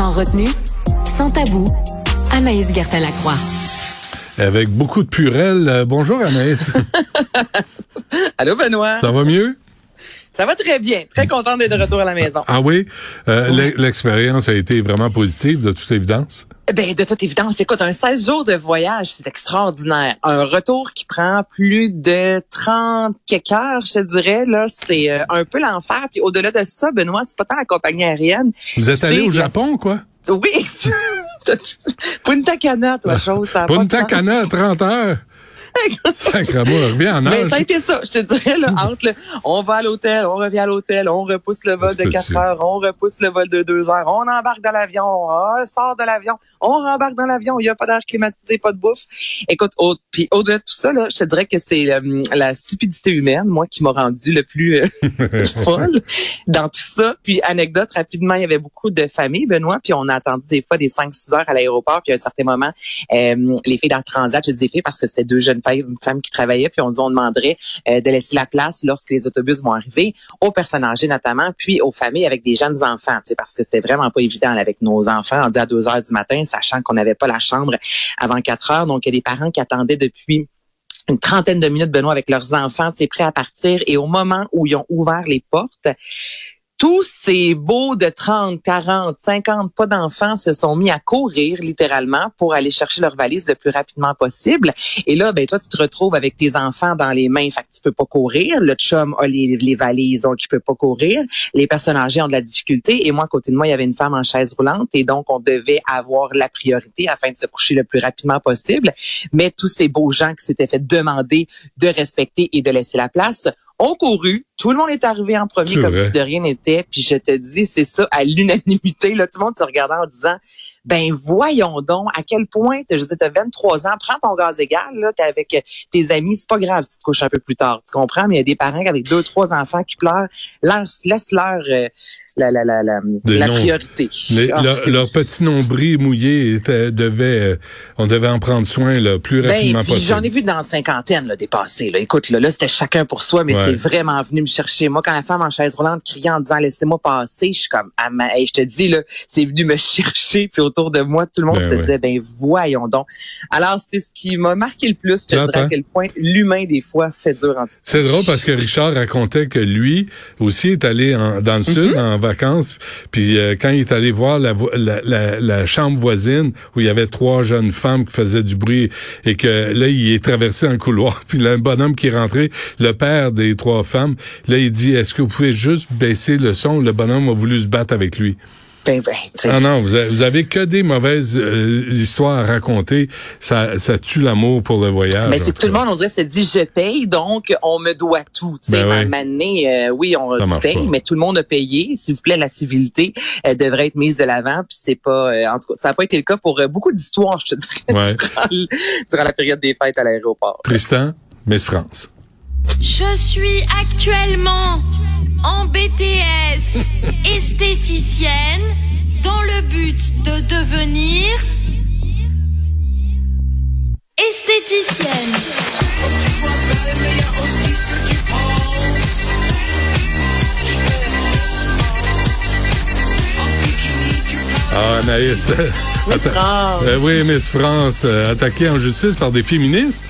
Sans retenue, sans tabou, Anaïs Gertin-Lacroix. Avec beaucoup de purelle. Euh, bonjour Anaïs. Allô Benoît. Ça va mieux? Ça va très bien. Très contente d'être de retour à la maison. Ah oui? Euh, L'expérience a été vraiment positive, de toute évidence? Ben, de toute évidence, écoute, un 16 jours de voyage, c'est extraordinaire. Un retour qui prend plus de 30 quelques heures, je te dirais, là, c'est euh, un peu l'enfer. Puis au-delà de ça, Benoît, c'est pas tant la compagnie aérienne. Vous êtes allé au Japon, quoi? Oui! Punta Cana, toi, chose. Punta Cana, 30 heures. Sacrement, reviens en Mais ça a été ça, je te dirais, là, entre le, on va à l'hôtel, on revient à l'hôtel, on repousse le vol de 4 heures, on repousse le vol de 2 heures, on embarque dans l'avion, on sort de l'avion, on rembarque dans l'avion, il n'y a pas d'air climatisé, pas de bouffe. Écoute, au, puis au-delà de tout ça, là, je te dirais que c'est euh, la stupidité humaine, moi, qui m'a rendu le plus euh, folle dans tout ça. Puis anecdote, rapidement, il y avait beaucoup de familles, Benoît, puis on a attendu des fois des 5-6 heures à l'aéroport, puis à un certain moment, euh, les filles dans Transat, je disais parce que c'était deux jeunes femmes qui travaillaient, puis on dit on demanderait euh, de laisser la place lorsque les autobus vont arriver aux personnes âgées notamment, puis aux familles avec des jeunes enfants, parce que c'était vraiment pas évident avec nos enfants. On dit à 2 heures du matin, sachant qu'on n'avait pas la chambre avant 4 heures. Donc, il y a des parents qui attendaient depuis une trentaine de minutes, Benoît, avec leurs enfants, prêts à partir. Et au moment où ils ont ouvert les portes, tous ces beaux de 30, 40, 50 pas d'enfants se sont mis à courir littéralement pour aller chercher leur valise le plus rapidement possible. Et là, ben toi, tu te retrouves avec tes enfants dans les mains, fait que tu peux pas courir. Le chum a les, les valises, donc il peut pas courir. Les personnes âgées ont de la difficulté. Et moi, à côté de moi, il y avait une femme en chaise roulante et donc on devait avoir la priorité afin de se coucher le plus rapidement possible. Mais tous ces beaux gens qui s'étaient fait demander de respecter et de laisser la place ont couru. Tout le monde est arrivé en premier comme si de rien n'était. Puis je te dis, c'est ça, à l'unanimité. Là, tout le monde se regardait en disant, ben voyons donc à quel point, je dis, tu as 23 ans, prends ton gaz égal, là, t'es avec euh, tes amis, c'est pas grave si tu te couches un peu plus tard, tu comprends? Mais il y a des parents avec deux, trois enfants qui pleurent, laisse-leur euh, la, la, la, la, la priorité. Ah, leur, petit nombril mouillé était, devait, euh, on devait en prendre soin le plus ben, rapidement possible. J'en ai vu dans la cinquantaine là, dépasser. Là. Écoute, là, là c'était chacun pour soi, mais c'est vraiment venu me chercher. Moi, quand la femme en chaise roulante criait en disant laissez-moi passer, je suis comme ah, je te dis là, c'est venu me chercher. Puis autour de moi, tout le monde ben se disait, ben voyons donc. Alors, c'est ce qui m'a marqué le plus, je te dirais à quel point l'humain, des fois, fait dur en C'est drôle parce que Richard racontait que lui aussi est allé dans le sud mm-hmm. en vacances, puis euh, quand il est allé voir la, la, la, chambre voisine où il y avait trois jeunes femmes qui faisaient du bruit et que là, il est traversé un couloir, puis là, un bonhomme qui est rentré, le père des trois femmes, là, il dit, est-ce que vous pouvez juste baisser le son? Le bonhomme a voulu se battre avec lui. Ben, ben, ah non, vous avez, que des mauvaises euh, histoires à raconter. Ça, ça tue l'amour pour le voyage. Mais c'est tout le monde, on dirait, se dit je paye, donc on me doit tout. Tu sais, ben oui. Euh, oui, on paye, mais tout le monde a payé. S'il vous plaît, la civilité elle devrait être mise de l'avant. Puis c'est pas, euh, en tout cas, ça n'a pas été le cas pour beaucoup d'histoires, je te dirais, durant, la période des fêtes à l'aéroport. Tristan, Miss France. Je suis actuellement en BTS esthéticienne le but de devenir esthéticienne. Ah, Anaïs. Miss France. Euh, oui, Miss France, euh, attaquée en justice par des féministes.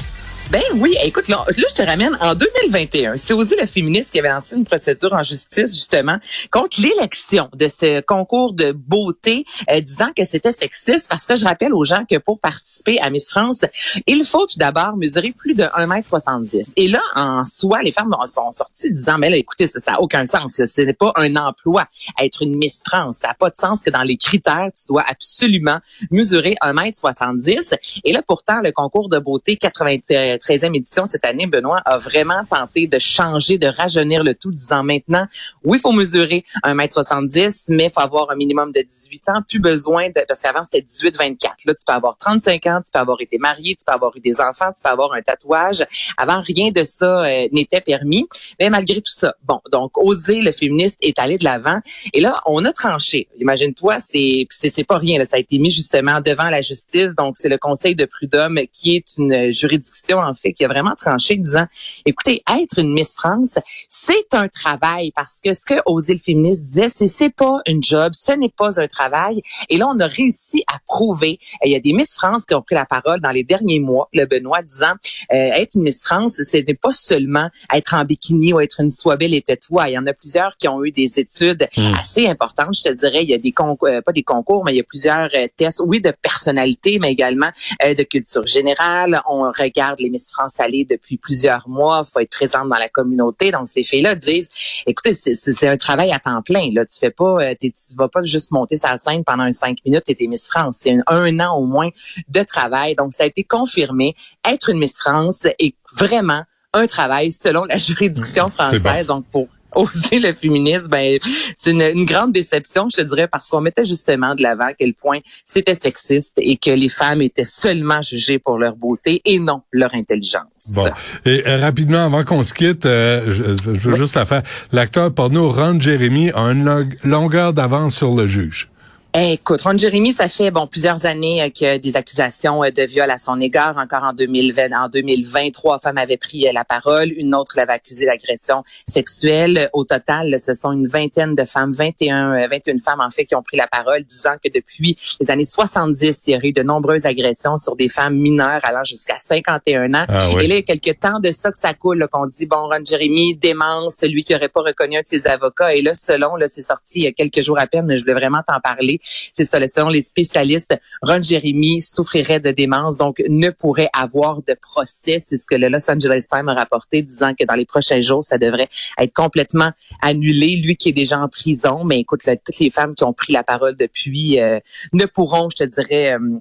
Ben oui, écoute, là, je te ramène en 2021. C'est aussi le féministe qui avait lancé une procédure en justice justement contre l'élection de ce concours de beauté, euh, disant que c'était sexiste parce que je rappelle aux gens que pour participer à Miss France, il faut tout d'abord mesurer plus de 1m70. Et là, en soi, les femmes sont sorties disant, mais là, écoutez, ça n'a aucun sens. Ce n'est pas un emploi être une Miss France. Ça n'a pas de sens que dans les critères, tu dois absolument mesurer 1m70. Et là, pourtant, le concours de beauté 80 13e édition cette année, Benoît a vraiment tenté de changer, de rajeunir le tout, disant maintenant, oui, il faut mesurer 1m70, mais il faut avoir un minimum de 18 ans. Plus besoin de, parce qu'avant, c'était 18-24. Là, tu peux avoir 35 ans, tu peux avoir été marié, tu peux avoir eu des enfants, tu peux avoir un tatouage. Avant, rien de ça euh, n'était permis. Mais malgré tout ça, bon, donc, oser, le féministe est allé de l'avant. Et là, on a tranché. Imagine-toi, c'est, c'est, pas rien. Là. Ça a été mis justement devant la justice. Donc, c'est le Conseil de prud'homme qui est une juridiction en fait, qui a vraiment tranché, disant, écoutez, être une Miss France, c'est un travail parce que ce que aux îles féministes disait, c'est c'est pas une job, ce n'est pas un travail. Et là, on a réussi à prouver. Il y a des Miss France qui ont pris la parole dans les derniers mois, le Benoît disant, euh, être une Miss France, ce n'est pas seulement être en bikini ou être une soie belle et toi. Il y en a plusieurs qui ont eu des études hmm. assez importantes. Je te dirais, il y a des concours, euh, pas des concours, mais il y a plusieurs euh, tests, oui, de personnalité, mais également de culture générale. On regarde les Miss France aller depuis plusieurs mois. faut être présente dans la communauté. Donc, ces filles-là disent, écoutez, c'est un travail à temps plein. Là. Tu fais pas, euh, tu vas pas juste monter sa scène pendant un cinq minutes et t'es Miss France. C'est un, an au moins de travail. Donc, ça a été confirmé. Être une Miss France est vraiment un travail selon la juridiction française. Donc, pour oser le féminisme, ben, c'est une, grande déception, je te dirais, parce qu'on mettait justement de l'avant à quel point c'était sexiste et que les femmes étaient seulement jugées pour leur beauté et non leur intelligence. Bon. Et euh, rapidement, avant qu'on se quitte, euh, je, veux juste la faire. L'acteur porno Ron Jeremy a une longueur d'avance sur le juge. Écoute, Ron Jeremy, ça fait bon plusieurs années euh, que des accusations euh, de viol à son égard. Encore en 2020, en 2020, trois femmes avaient pris euh, la parole. Une autre l'avait accusé d'agression sexuelle. Au total, ce sont une vingtaine de femmes, 21, 21 femmes en fait, qui ont pris la parole, disant que depuis les années 70, il y aurait eu de nombreuses agressions sur des femmes mineures allant jusqu'à 51 ans. Ah Et là, il y a quelques temps de ça que ça coule, qu'on dit bon, Ron Jeremy démence, celui qui aurait pas reconnu un de ses avocats. Et là, selon, là, c'est sorti il y a quelques jours à peine, mais je voulais vraiment t'en parler. C'est ça, selon les spécialistes, Ron Jeremy souffrirait de démence, donc ne pourrait avoir de procès. C'est ce que le Los Angeles Times a rapporté, disant que dans les prochains jours, ça devrait être complètement annulé. Lui qui est déjà en prison, mais écoute, toutes les femmes qui ont pris la parole depuis euh, ne pourront, je te dirais, euh,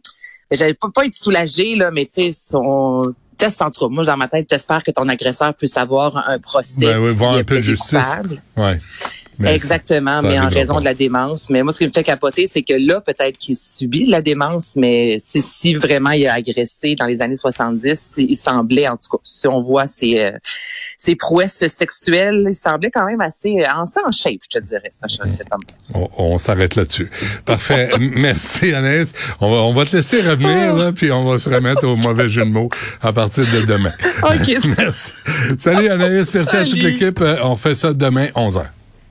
j'allais pas, pas être soulagée, là, mais tu sais, en Moi, dans ma tête, t'espères que ton agresseur puisse avoir un procès. Ben oui, voir un peu de justice. Ouais. Exactement, mais en raison de la démence. Mais moi, ce qui me fait capoter, c'est que là, peut-être qu'il subit la démence, mais c'est si vraiment il a agressé dans les années 70, il semblait, en tout cas, si on voit ses, euh, ses prouesses sexuelles, il semblait quand même assez euh, en, en shape, je te dirais. Ça, on, on s'arrête là-dessus. Parfait. Merci, Anaïs. On va, on va te laisser revenir, là, puis on va se remettre au mauvais jeu de mots à partir de demain. OK. merci. Salut, Anaïs. Merci à toute l'équipe. Euh, on fait ça demain, 11h.